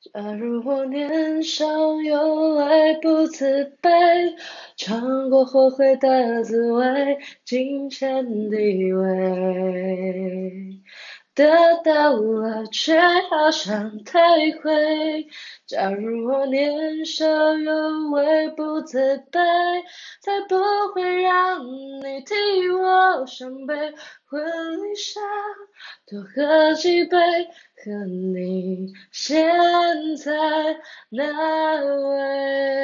假如我年少有为不自卑，尝过后悔的滋味，金钱地位。得到了，却好想退回。假如我年少有为不自卑，才不会让好伤悲。婚礼上多喝几杯，和你现在那位。